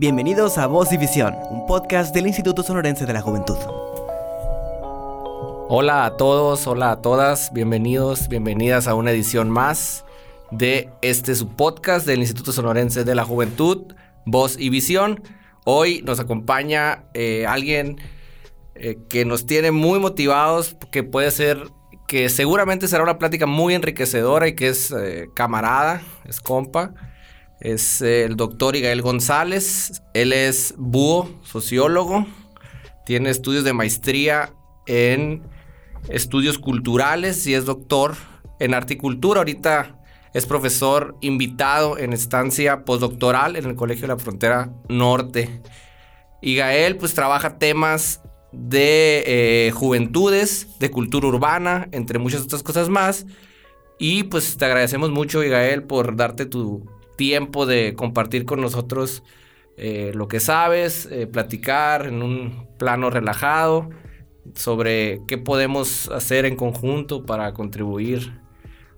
Bienvenidos a Voz y Visión, un podcast del Instituto Sonorense de la Juventud. Hola a todos, hola a todas, bienvenidos, bienvenidas a una edición más de este su podcast del Instituto Sonorense de la Juventud, Voz y Visión. Hoy nos acompaña eh, alguien eh, que nos tiene muy motivados, que puede ser, que seguramente será una plática muy enriquecedora y que es eh, camarada, es compa es el doctor Igael González. Él es búho, sociólogo. Tiene estudios de maestría en estudios culturales y es doctor en articultura. Ahorita es profesor invitado en estancia postdoctoral en el Colegio de la Frontera Norte. Y Gael pues trabaja temas de eh, juventudes, de cultura urbana, entre muchas otras cosas más. Y pues te agradecemos mucho, Igael, por darte tu tiempo de compartir con nosotros eh, lo que sabes, eh, platicar en un plano relajado sobre qué podemos hacer en conjunto para contribuir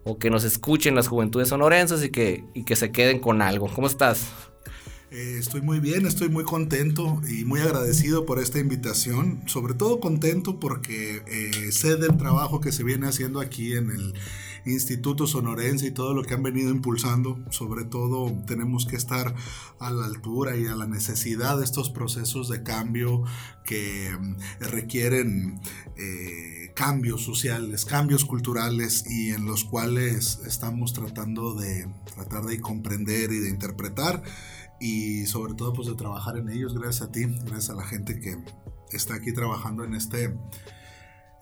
o que nos escuchen las juventudes sonorenses y que, y que se queden con algo. ¿Cómo estás? Eh, estoy muy bien, estoy muy contento y muy agradecido por esta invitación. Sobre todo contento porque sé del trabajo que se viene haciendo aquí en el Instituto Sonorense y todo lo que han venido impulsando. Sobre todo tenemos que estar a la altura y a la necesidad de estos procesos de cambio que mm, requieren eh, cambios sociales, cambios culturales y en los cuales estamos tratando de tratar de comprender y de interpretar y sobre todo pues de trabajar en ellos gracias a ti, gracias a la gente que está aquí trabajando en este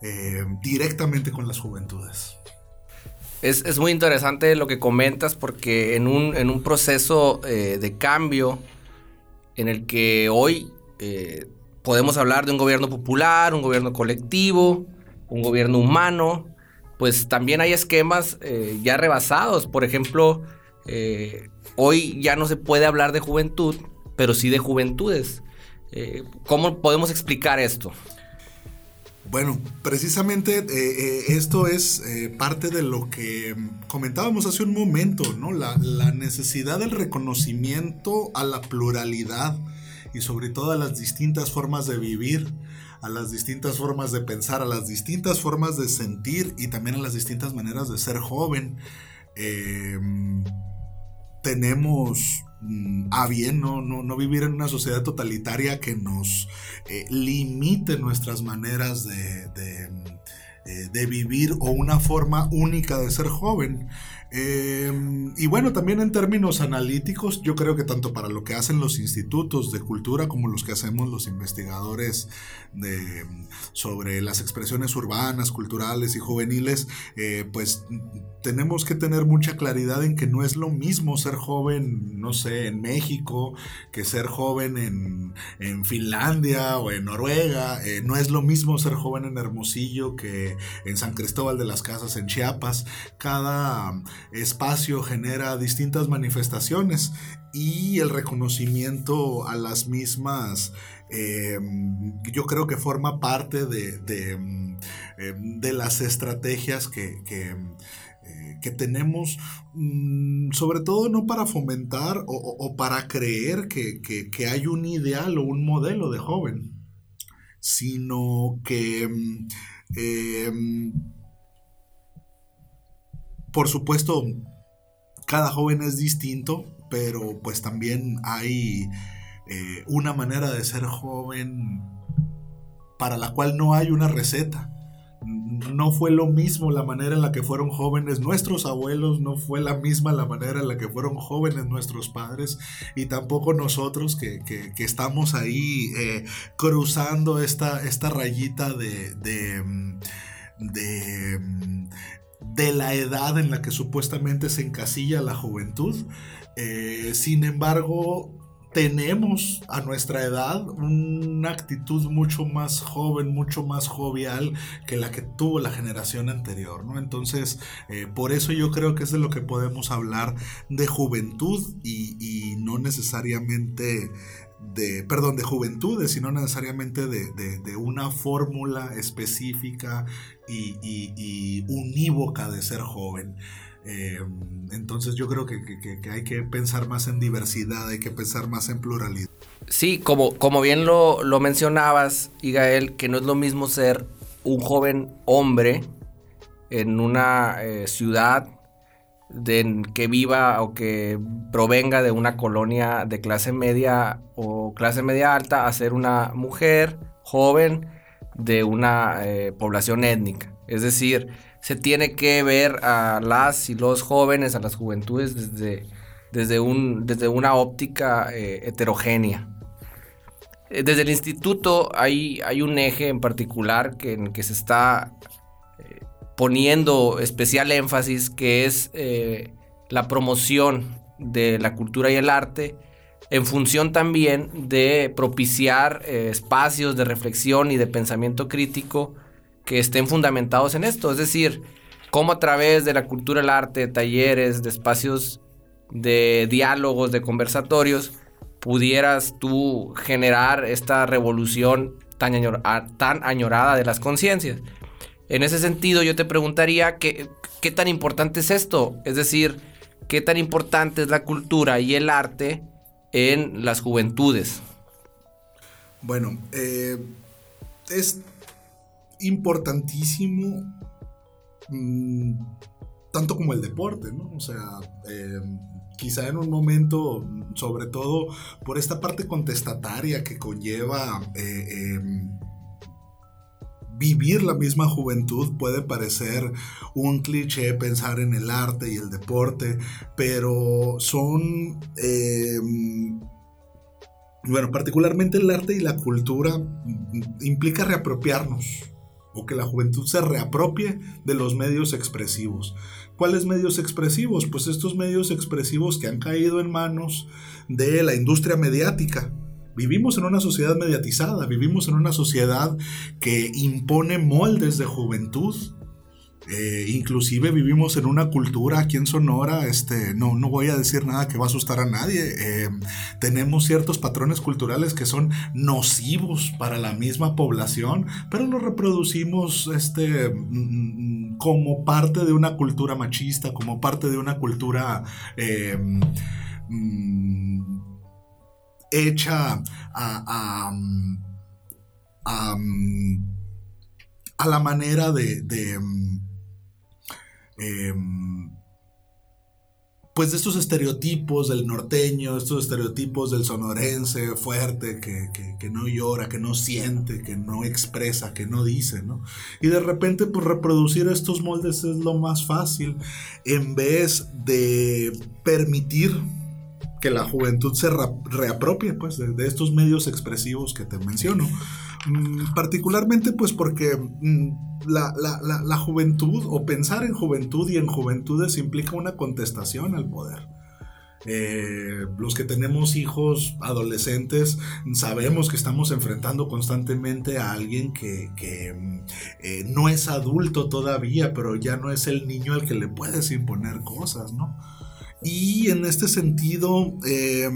eh, directamente con las juventudes. Es, muy interesante lo que comentas porque en un, en un proceso eh, de cambio en el que hoy eh, podemos hablar de un gobierno popular, un gobierno colectivo, un gobierno humano, pues también hay esquemas eh, ya rebasados. Por ejemplo, hoy ya no se puede hablar de juventud, pero sí de juventudes. ¿Cómo podemos explicar esto? Bueno, precisamente eh, eh, esto es eh, parte de lo que comentábamos hace un momento, ¿no? La, necesidad del reconocimiento a la pluralidad y sobre todo a las distintas formas de vivir, a las distintas formas de pensar, a las distintas formas de sentir y también a las distintas maneras de ser joven. tenemos a bien, no, no, vivir en una sociedad totalitaria que nos eh, limite nuestras maneras de, eh, de, vivir o una forma única de ser joven. Em, y bueno, también en términos analíticos, yo creo que tanto para lo que hacen los institutos de cultura como los que hacemos los investigadores de, sobre las expresiones urbanas, culturales y juveniles, eh, pues tenemos que tener mucha claridad en que no es lo mismo ser joven, no sé, en México, que ser joven en, en Finlandia o en Noruega, eh, no es lo mismo ser joven en Hermosillo que en San Cristóbal de las Casas, en Chiapas. Cada espacio genera distintas manifestaciones y el reconocimiento a las mismas em, yo creo que forma parte de, de, em, las estrategias que, que, eh, tenemos, mm, sobre todo no para fomentar o, para creer que, que, hay un ideal o un modelo de joven, sino que em, por supuesto, cada joven es distinto, pero pues también hay eh, una manera de ser joven para la cual no hay una receta. No fue lo mismo la manera en la que fueron jóvenes nuestros abuelos, no fue la misma la manera en la que fueron jóvenes nuestros padres y tampoco nosotros que, estamos ahí eh, cruzando esta, esta rayita de, de, de de la edad en la que supuestamente se encasilla la juventud. Eh, sin embargo, tenemos a nuestra edad una actitud mucho más joven, mucho más jovial que la que tuvo la generación anterior, ¿no? Entonces, eh, por eso yo creo que es de lo que podemos hablar de juventud y, no necesariamente de, perdón, de juventudes, sino necesariamente de una fórmula específica y, unívoca de ser joven. Eh, entonces yo creo que, hay que pensar más en diversidad, hay que pensar más en pluralidad. Sí, como, como bien lo, lo mencionabas, Igael, que no es lo mismo ser un joven hombre en una eh, ciudad de, que viva o que provenga de una colonia de clase media o clase media alta a ser una mujer joven de una eh, población étnica. Es decir, se tiene que ver a las y los jóvenes, a las juventudes desde, desde, un, desde una óptica eh, heterogénea. Eh, desde el instituto hay, hay un eje en particular que, en que se está poniendo especial énfasis, que es la promoción de la cultura y el arte, en función también de propiciar espacios de reflexión y de pensamiento crítico que estén fundamentados en esto. Es decir, cómo a través de la cultura, el arte, talleres, de espacios de diálogos, de conversatorios, pudieras tú generar esta revolución tan, tan añorada de las conciencias. En ese sentido, yo te preguntaría ¿qué, tan importante es esto, es decir, qué tan importante es la cultura y el arte en las juventudes. Bueno, eh, es importantísimo, mm, tanto como el deporte, ¿no? O sea, em, quizá en un momento, sobre todo por esta parte contestataria que conlleva eh, em, vivir la misma juventud puede parecer un cliché pensar en el arte y el deporte, pero son em, bueno, particularmente el arte y la cultura mm, implica reapropiarnos o que la juventud se reapropie de los medios expresivos. ¿Cuáles medios expresivos? Pues estos medios expresivos que han caído en manos de la industria mediática. Vivimos en una sociedad mediatizada, vivimos en una sociedad que impone moldes de juventud, eh, inclusive vivimos en una cultura aquí en Sonora, este, no, no voy a decir nada que va a asustar a nadie. Eh, tenemos ciertos patrones culturales que son nocivos para la misma población, pero los reproducimos este, mm, como parte de una cultura machista, como parte de una cultura eh, mm, hecha a, a, la manera de Em, pues de estos estereotipos del norteño, estos estereotipos del sonorense fuerte, que, no llora, que no siente, que no expresa, que no dice, ¿no? Y de repente, pues reproducir estos moldes es lo más fácil, en vez de permitir que la juventud se reapropie, pues, de estos medios expresivos que te menciono. Mm, particularmente pues porque mm, la, juventud o pensar en juventud y en juventudes implica una contestación al poder. Eh, los que tenemos hijos adolescentes sabemos que estamos enfrentando constantemente a alguien que, mm, eh, no es adulto todavía, pero ya no es el niño al que le puedes imponer cosas, ¿no? Y en este sentido, eh,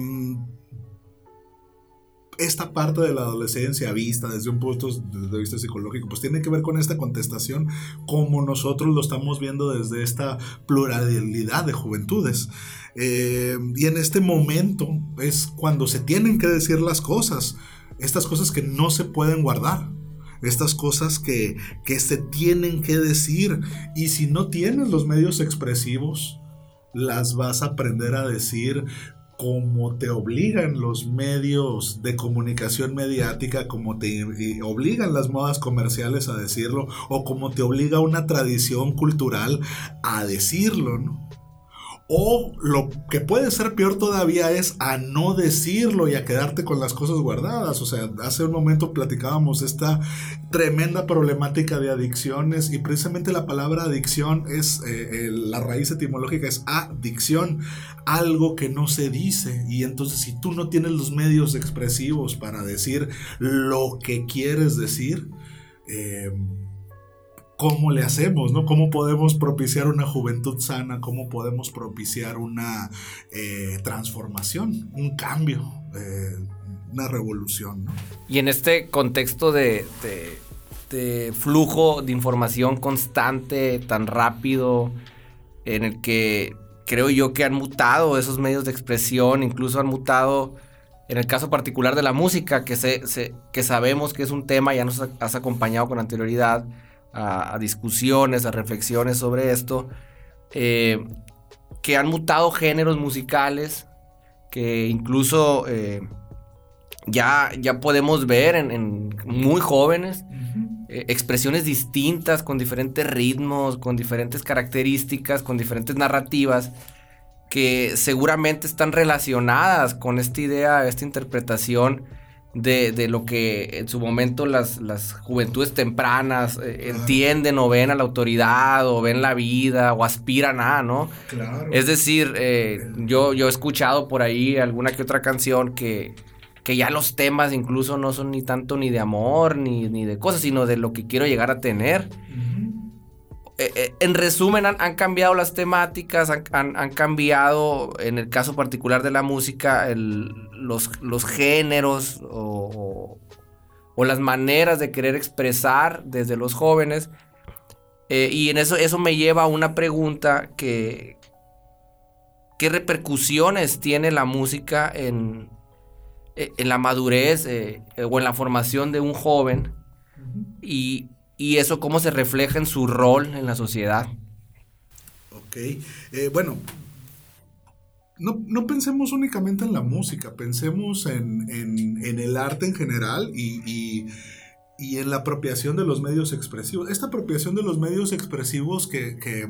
esta parte de la adolescencia vista desde un punto de vista psicológico, pues tiene que ver con esta contestación como nosotros lo estamos viendo desde esta pluralidad de juventudes. Eh, y en este momento es cuando se tienen que decir las cosas, estas cosas que no se pueden guardar. Estas cosas que, que se tienen que decir. Y si no tienes los medios expresivos, las vas a aprender a decir como te obligan los medios de comunicación mediática, como te obligan las modas comerciales a decirlo, o como te obliga una tradición cultural a decirlo, ¿no? O lo que puede ser peor todavía es a no decirlo y a quedarte con las cosas guardadas. O sea, hace un momento platicábamos esta tremenda problemática de adicciones y precisamente la palabra adicción es, eh, la raíz etimológica es adicción, algo que no se dice. Y entonces si tú no tienes los medios expresivos para decir lo que quieres decir, eh, cómo le hacemos, ¿no? ¿Cómo podemos propiciar una juventud sana? ¿Cómo podemos propiciar una eh, transformación, un cambio, eh, una revolución. Y en este contexto de, flujo de información constante, tan rápido, en el que creo yo que han mutado esos medios de expresión, incluso han mutado en el caso particular de la música, que, se, que sabemos que es un tema, ya nos has acompañado con anterioridad a, discusiones, a reflexiones sobre esto, eh, que han mutado géneros musicales, que incluso eh, ya, ya podemos ver en, muy jóvenes eh, expresiones distintas, con diferentes ritmos, con diferentes características, con diferentes narrativas que seguramente están relacionadas con esta idea, esta interpretación de, lo que en su momento las, juventudes tempranas eh, entienden o ven a la autoridad o ven la vida o aspiran a, ¿no? Claro. Es decir, eh, yo, yo he escuchado por ahí alguna que otra canción que, que ya los temas incluso no son ni tanto ni de amor ni, ni de cosas, sino de lo que quiero llegar a tener. Eh, eh, en resumen, han, cambiado las temáticas, han, cambiado, en el caso particular de la música, los, géneros o, las maneras de querer expresar desde los jóvenes. Eh, y en eso, eso me lleva a una pregunta que, ¿qué repercusiones tiene la música en, en la madurez o en la formación de un joven? Y, y eso cómo se refleja en su rol en la sociedad. Ok, eh, bueno, no, pensemos únicamente en la música, pensemos en, el arte en general y, en la apropiación de los medios expresivos. Esta apropiación de los medios expresivos que, que,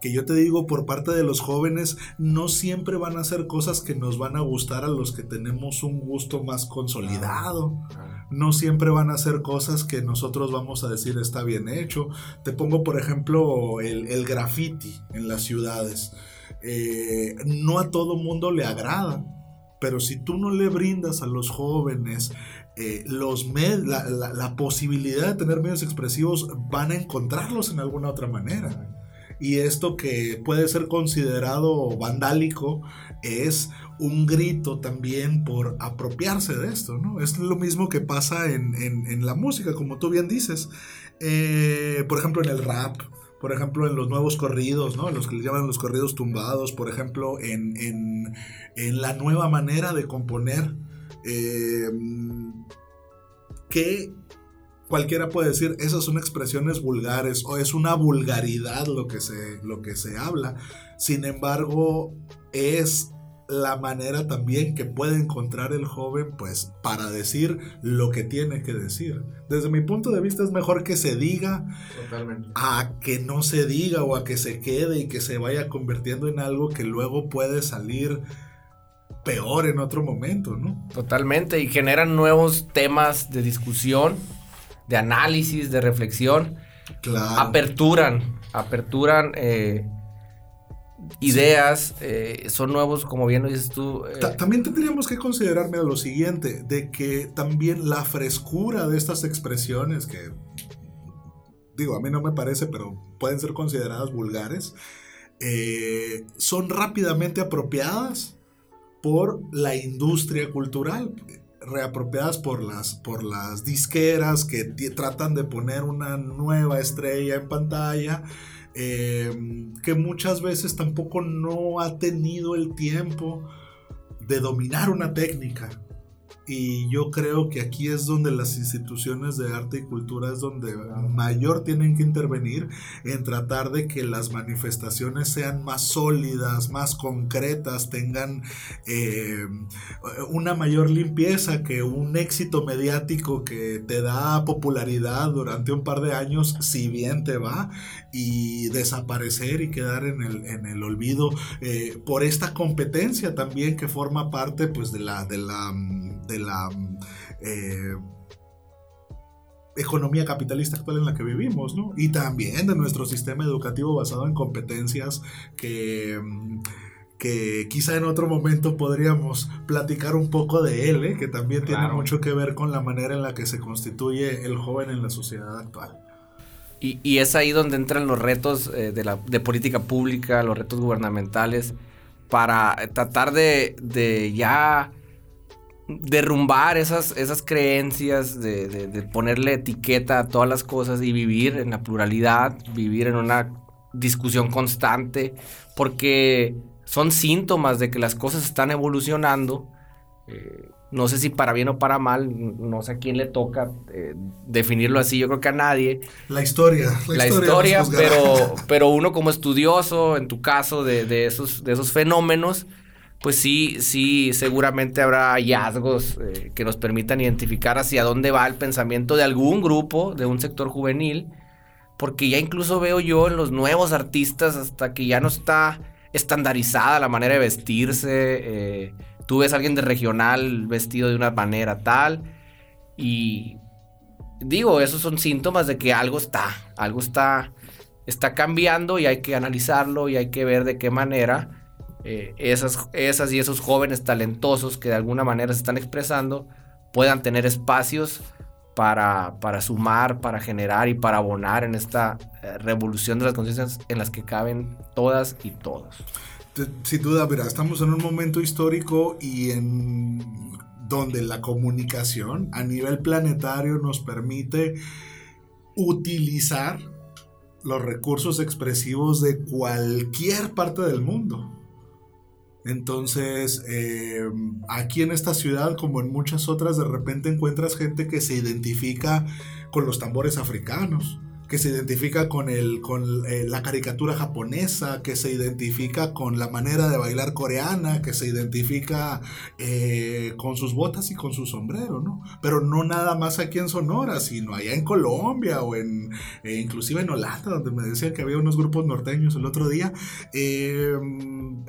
que, yo te digo por parte de los jóvenes no siempre van a ser cosas que nos van a gustar a los que tenemos un gusto más consolidado. Ah, no siempre van a ser cosas que nosotros vamos a decir está bien hecho. Te pongo, por ejemplo, el, graffiti en las ciudades. Eh, no a todo mundo le agrada, pero si tú no le brindas a los jóvenes eh, los la, la, posibilidad de tener medios expresivos, van a encontrarlos en alguna otra manera. Y esto que puede ser considerado vandálico es un grito también por apropiarse de esto, ¿no? Es lo mismo que pasa en, la música, como tú bien dices. Eh, por ejemplo, en el rap, por ejemplo, en los nuevos corridos, ¿no? Los que le llaman los corridos tumbados, por ejemplo, en, la nueva manera de componer, eh, que cualquiera puede decir, esas son expresiones vulgares o es una vulgaridad lo que se, lo que se habla. Sin embargo, es la manera también que puede encontrar el joven pues para decir lo que tiene que decir. Desde mi punto de vista es mejor que se diga a que no se diga o a que se quede y que se vaya convirtiendo en algo que luego puede salir peor en otro momento, ¿no? Totalmente y generan nuevos temas de discusión, de análisis, de reflexión. Claro. Aperturan, aperturan eh, ideas, eh, son nuevos, como bien lo dices tú. Eh. También tendríamos que considerarme lo siguiente, de que también la frescura de estas expresiones, que digo, a mí no me parece, pero pueden ser consideradas vulgares, son rápidamente apropiadas por la industria cultural reapropiadas por las, por las disqueras que tratan de poner una nueva estrella en pantalla Em, que muchas veces tampoco no ha tenido el tiempo de dominar una técnica. Y yo creo que aquí es donde las instituciones de arte y cultura es donde mayor tienen que intervenir en tratar de que las manifestaciones sean más sólidas, más concretas, tengan eh, una mayor limpieza que un éxito mediático que te da popularidad durante un par de años, si bien te va, y desaparecer y quedar en el, en el olvido eh, por esta competencia también que forma parte pues de la... De la de la eh, economía capitalista actual en la que vivimos, ¿no? Y también de nuestro sistema educativo basado en competencias que, que quizá en otro momento podríamos platicar un poco de él, ¿eh? que también tiene mucho que ver con la manera en la que se constituye el joven en la sociedad actual. Y, es ahí donde entran los retos eh, de, la, de política pública, los retos gubernamentales, para tratar de, de ya derrumbar esas, esas creencias, de, ponerle etiqueta a todas las cosas y vivir en la pluralidad, vivir en una discusión constante, porque son síntomas de que las cosas están evolucionando. Eh, no sé si para bien o para mal, no sé a quién le toca eh, definirlo así, yo creo que a nadie. La historia. La, historia, pero, pero uno como estudioso, en tu caso, de, esos, de esos fenómenos, pues sí, sí, seguramente habrá hallazgos eh, que nos permitan identificar hacia dónde va el pensamiento de algún grupo, de un sector juvenil, porque ya incluso veo yo en los nuevos artistas hasta que ya no está estandarizada la manera de vestirse. Eh, tú ves a alguien de regional vestido de una manera tal y digo, esos son síntomas de que algo está, algo está, está cambiando y hay que analizarlo y hay que ver de qué manera eh, esas, esas y esos jóvenes talentosos que de alguna manera se están expresando puedan tener espacios para, para sumar, para generar y para abonar en esta eh, revolución de las conciencias en las que caben todas y todos. Sin duda, verá, estamos en un momento histórico y en donde la comunicación a nivel planetario nos permite utilizar los recursos expresivos de cualquier parte del mundo. Entonces, eh, aquí en esta ciudad, como en muchas otras, de repente encuentras gente que se identifica con los tambores africanos, que se identifica con, el, con eh, la caricatura japonesa, que se identifica con la manera de bailar coreana, que se identifica eh, con sus botas y con su sombrero, ¿no? Pero no nada más aquí en Sonora, sino allá en Colombia o en, inclusive en Holanda, donde me decían que había unos grupos norteños el otro día.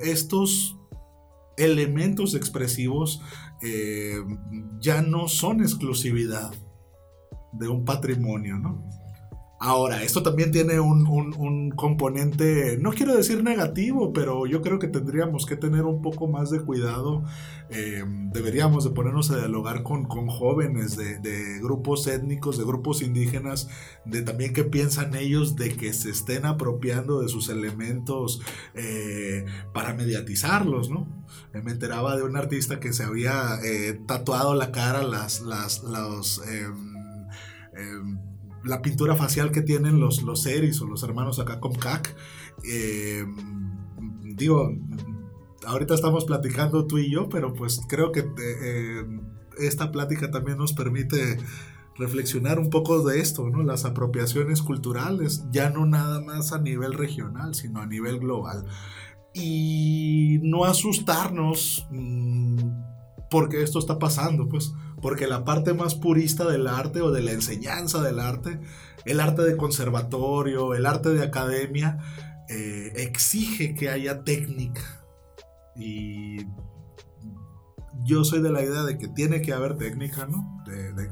estos elementos expresivos eh, ya no son exclusividad de un patrimonio, ¿no? Ahora, esto también tiene un, componente, no quiero decir negativo, pero yo creo que tendríamos que tener un poco más de cuidado. Eh, deberíamos de ponernos a dialogar con, jóvenes de, grupos étnicos, de grupos indígenas, de también qué piensan ellos de que se estén apropiando de sus elementos eh, para mediatizarlos, ¿no? Eh, me enteraba de un artista que se había tatuado la cara, las, las, los... La pintura facial que tienen los, los Seris o los hermanos acá con CAC. Eh, digo, ahorita estamos platicando tú y yo, pero pues creo que eh, esta plática también nos permite reflexionar un poco de esto, ¿no? Las apropiaciones culturales, ya no nada más a nivel regional, sino a nivel global. Y no asustarnos mm, porque esto está pasando, pues porque la parte más purista del arte o de la enseñanza del arte, el arte de conservatorio, el arte de academia, eh, exige que haya técnica. Y yo soy de la idea de que tiene que haber técnica, ¿no?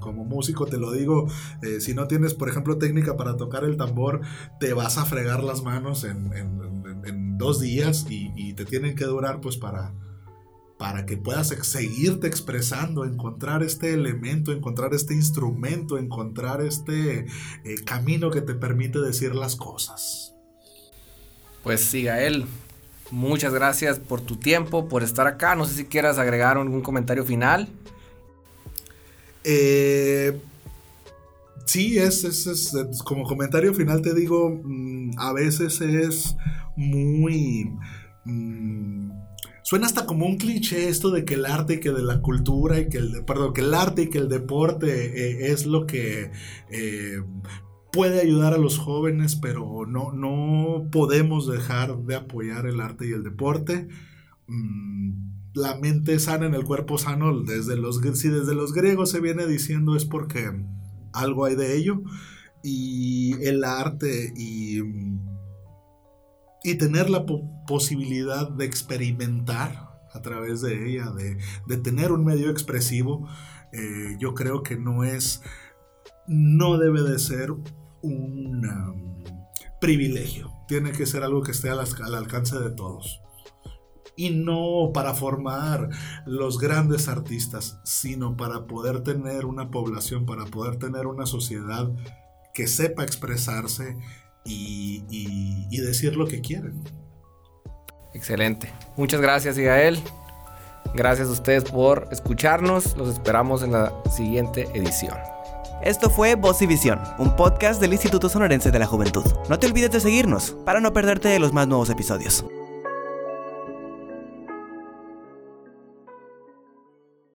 Como músico te lo digo, eh, si no tienes, por ejemplo, técnica para tocar el tambor, te vas a fregar las manos en, dos días y, y, te tienen que durar pues para, para que puedas seguirte expresando, encontrar este elemento, encontrar este instrumento, encontrar este eh, camino que te permite decir las cosas. Pues siga él. Muchas gracias por tu tiempo, por estar acá. No sé si quieras agregar algún comentario final. Eh, sí, es, es, como comentario final te digo, mm, a veces es muy... Mm, suena hasta como un cliché esto de que el arte y que de la cultura y que el, perdón, que el arte y que el deporte eh, es lo que eh, puede ayudar a los jóvenes, pero no, no podemos dejar de apoyar el arte y el deporte. Mm, la mente sana en el cuerpo sano, desde los, si desde los griegos se viene diciendo es porque algo hay de ello. Y el arte y y tener la posibilidad de experimentar a través de ella, de, tener un medio expresivo, eh, yo creo que no es, no debe de ser un um, privilegio, tiene que ser algo que esté al, al alcance de todos y no para formar los grandes artistas, sino para poder tener una población, para poder tener una sociedad que sepa expresarse y, decir lo que quieren. Excelente. Muchas gracias, Igael. Gracias a ustedes por escucharnos. Los esperamos en la siguiente edición. Esto fue Voz y Visión, un podcast del Instituto Sonorense de la Juventud. No te olvides de seguirnos para no perderte de los más nuevos episodios.